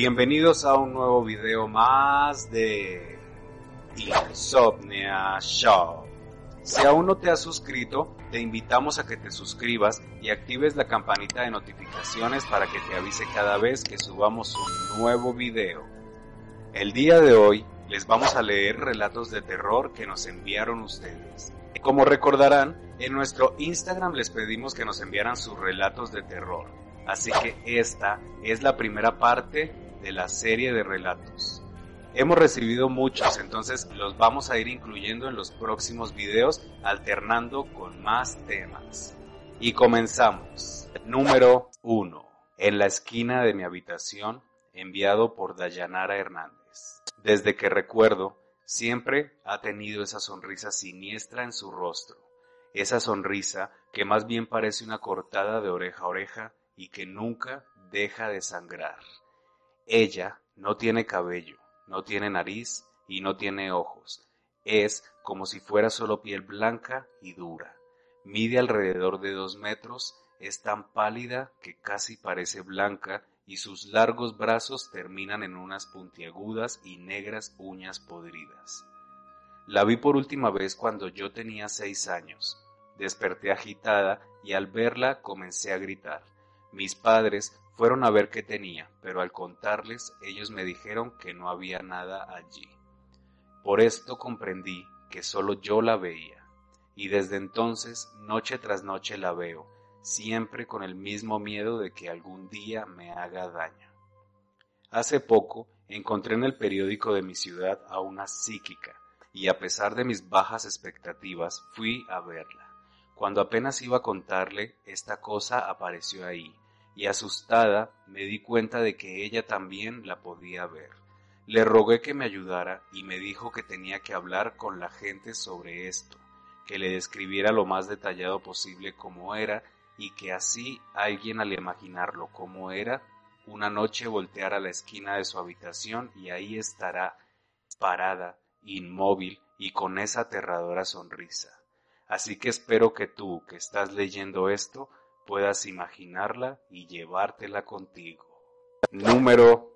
Bienvenidos a un nuevo video más de Insomnia Show. Si aún no te has suscrito, te invitamos a que te suscribas y actives la campanita de notificaciones para que te avise cada vez que subamos un nuevo video. El día de hoy les vamos a leer relatos de terror que nos enviaron ustedes. Como recordarán, en nuestro Instagram les pedimos que nos enviaran sus relatos de terror. Así que esta es la primera parte de la serie de relatos. Hemos recibido muchos, entonces los vamos a ir incluyendo en los próximos videos, alternando con más temas. Y comenzamos. Número 1. En la esquina de mi habitación, enviado por Dayanara Hernández. Desde que recuerdo, siempre ha tenido esa sonrisa siniestra en su rostro. Esa sonrisa que más bien parece una cortada de oreja a oreja y que nunca deja de sangrar. Ella no tiene cabello, no tiene nariz y no tiene ojos. Es como si fuera solo piel blanca y dura. Mide alrededor de dos metros, es tan pálida que casi parece blanca y sus largos brazos terminan en unas puntiagudas y negras uñas podridas. La vi por última vez cuando yo tenía seis años. Desperté agitada y al verla comencé a gritar. Mis padres fueron a ver qué tenía, pero al contarles ellos me dijeron que no había nada allí. Por esto comprendí que solo yo la veía, y desde entonces noche tras noche la veo, siempre con el mismo miedo de que algún día me haga daño. Hace poco encontré en el periódico de mi ciudad a una psíquica, y a pesar de mis bajas expectativas fui a verla. Cuando apenas iba a contarle, esta cosa apareció ahí, y asustada me di cuenta de que ella también la podía ver. Le rogué que me ayudara y me dijo que tenía que hablar con la gente sobre esto, que le describiera lo más detallado posible cómo era y que así alguien al imaginarlo como era, una noche volteara a la esquina de su habitación y ahí estará, parada, inmóvil y con esa aterradora sonrisa. Así que espero que tú, que estás leyendo esto, puedas imaginarla y llevártela contigo. Número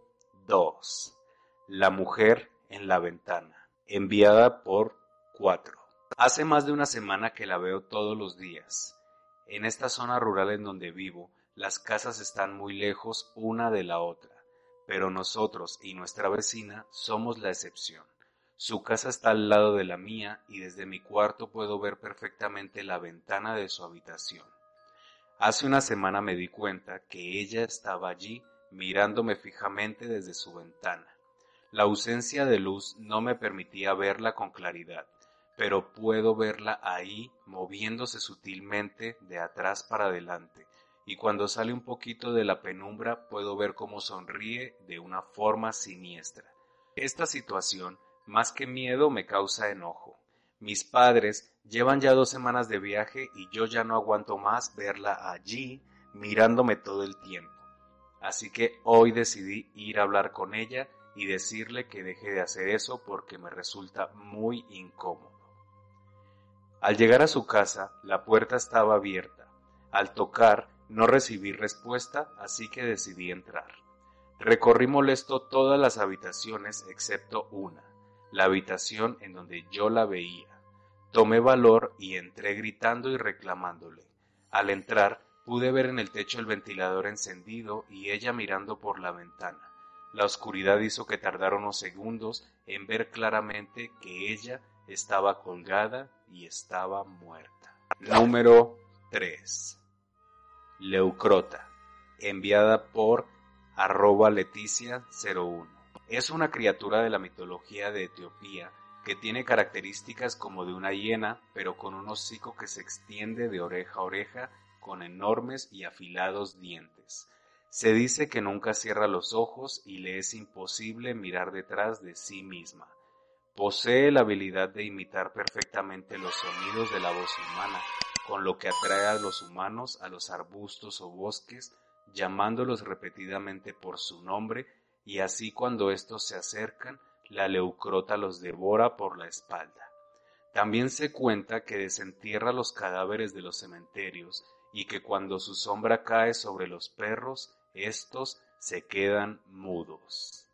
2. La mujer en la ventana. Enviada por 4. Hace más de una semana que la veo todos los días. En esta zona rural en donde vivo, las casas están muy lejos una de la otra, pero nosotros y nuestra vecina somos la excepción. Su casa está al lado de la mía y desde mi cuarto puedo ver perfectamente la ventana de su habitación. Hace una semana me di cuenta que ella estaba allí mirándome fijamente desde su ventana. La ausencia de luz no me permitía verla con claridad, pero puedo verla ahí moviéndose sutilmente de atrás para adelante, y cuando sale un poquito de la penumbra puedo ver cómo sonríe de una forma siniestra. Esta situación más que miedo me causa enojo. Mis padres llevan ya dos semanas de viaje y yo ya no aguanto más verla allí mirándome todo el tiempo. Así que hoy decidí ir a hablar con ella y decirle que deje de hacer eso porque me resulta muy incómodo. Al llegar a su casa, la puerta estaba abierta. Al tocar, no recibí respuesta, así que decidí entrar. Recorrí molesto todas las habitaciones excepto una la habitación en donde yo la veía. Tomé valor y entré gritando y reclamándole. Al entrar pude ver en el techo el ventilador encendido y ella mirando por la ventana. La oscuridad hizo que tardara unos segundos en ver claramente que ella estaba colgada y estaba muerta. Número 3. Leucrota, enviada por arroba leticia 01. Es una criatura de la mitología de Etiopía que tiene características como de una hiena, pero con un hocico que se extiende de oreja a oreja con enormes y afilados dientes. Se dice que nunca cierra los ojos y le es imposible mirar detrás de sí misma. Posee la habilidad de imitar perfectamente los sonidos de la voz humana, con lo que atrae a los humanos a los arbustos o bosques, llamándolos repetidamente por su nombre, y así cuando estos se acercan, la leucrota los devora por la espalda. También se cuenta que desentierra los cadáveres de los cementerios y que cuando su sombra cae sobre los perros, estos se quedan mudos.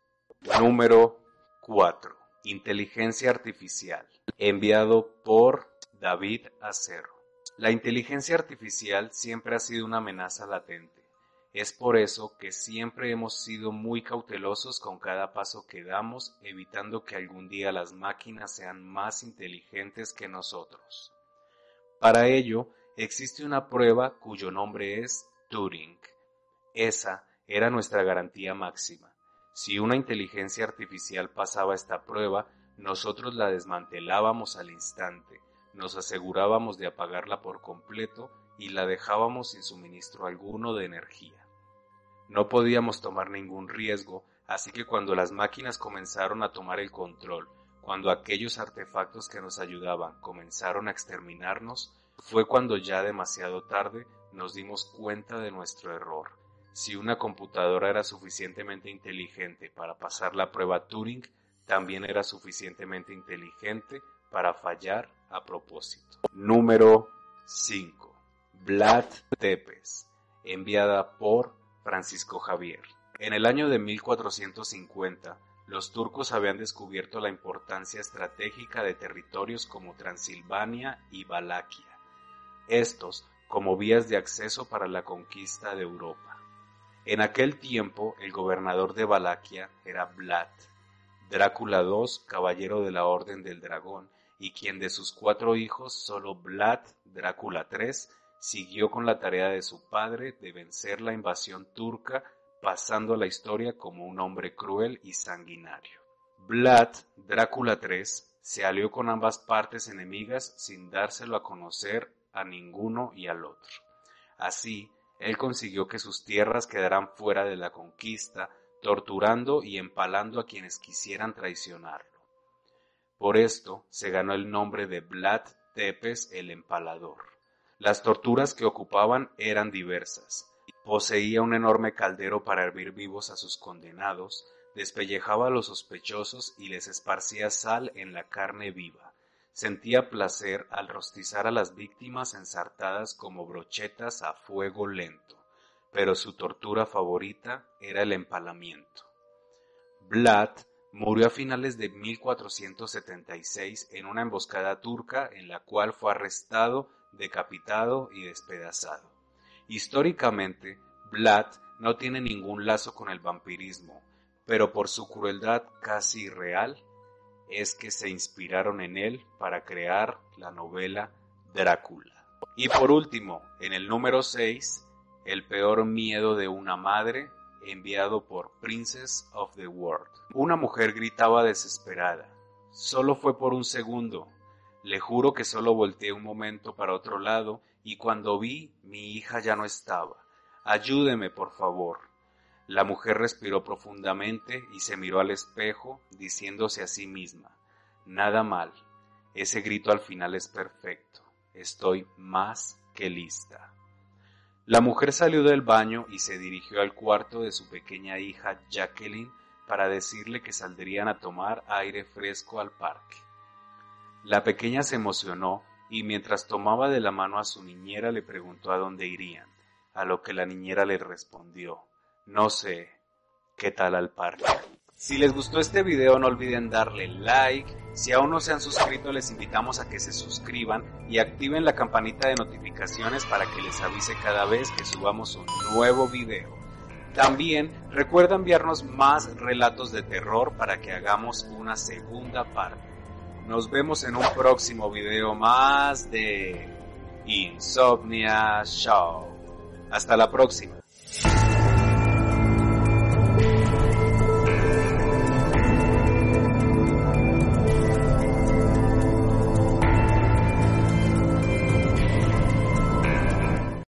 Número 4. Inteligencia artificial. Enviado por David Acerro. La inteligencia artificial siempre ha sido una amenaza latente es por eso que siempre hemos sido muy cautelosos con cada paso que damos, evitando que algún día las máquinas sean más inteligentes que nosotros. Para ello, existe una prueba cuyo nombre es Turing. Esa era nuestra garantía máxima. Si una inteligencia artificial pasaba esta prueba, nosotros la desmantelábamos al instante, nos asegurábamos de apagarla por completo y la dejábamos sin suministro alguno de energía. No podíamos tomar ningún riesgo, así que cuando las máquinas comenzaron a tomar el control, cuando aquellos artefactos que nos ayudaban comenzaron a exterminarnos, fue cuando ya demasiado tarde nos dimos cuenta de nuestro error. Si una computadora era suficientemente inteligente para pasar la prueba Turing, también era suficientemente inteligente para fallar a propósito. Número 5. Vlad Tepes, enviada por Francisco Javier. En el año de 1450, los turcos habían descubierto la importancia estratégica de territorios como Transilvania y Valaquia, estos como vías de acceso para la conquista de Europa. En aquel tiempo el gobernador de Valaquia era Vlad, Drácula II, caballero de la Orden del Dragón, y quien de sus cuatro hijos solo Vlad Drácula III siguió con la tarea de su padre de vencer la invasión turca, pasando a la historia como un hombre cruel y sanguinario. Vlad, Drácula III, se alió con ambas partes enemigas sin dárselo a conocer a ninguno y al otro. Así, él consiguió que sus tierras quedaran fuera de la conquista, torturando y empalando a quienes quisieran traicionarlo. Por esto se ganó el nombre de Vlad Tepes el Empalador. Las torturas que ocupaban eran diversas. Poseía un enorme caldero para hervir vivos a sus condenados, despellejaba a los sospechosos y les esparcía sal en la carne viva. Sentía placer al rostizar a las víctimas ensartadas como brochetas a fuego lento, pero su tortura favorita era el empalamiento. Vlad murió a finales de 1476 en una emboscada turca en la cual fue arrestado decapitado y despedazado. Históricamente, Vlad no tiene ningún lazo con el vampirismo, pero por su crueldad casi irreal, es que se inspiraron en él para crear la novela Drácula. Y por último, en el número 6, El peor miedo de una madre, enviado por Princess of the World. Una mujer gritaba desesperada. Solo fue por un segundo, le juro que solo volteé un momento para otro lado y cuando vi mi hija ya no estaba. Ayúdeme, por favor. La mujer respiró profundamente y se miró al espejo, diciéndose a sí misma, Nada mal. Ese grito al final es perfecto. Estoy más que lista. La mujer salió del baño y se dirigió al cuarto de su pequeña hija Jacqueline para decirle que saldrían a tomar aire fresco al parque. La pequeña se emocionó y mientras tomaba de la mano a su niñera le preguntó a dónde irían, a lo que la niñera le respondió, no sé, ¿qué tal al parque? Si les gustó este video no olviden darle like, si aún no se han suscrito les invitamos a que se suscriban y activen la campanita de notificaciones para que les avise cada vez que subamos un nuevo video. También recuerda enviarnos más relatos de terror para que hagamos una segunda parte. Nos vemos en un próximo video más de Insomnia Show. Hasta la próxima.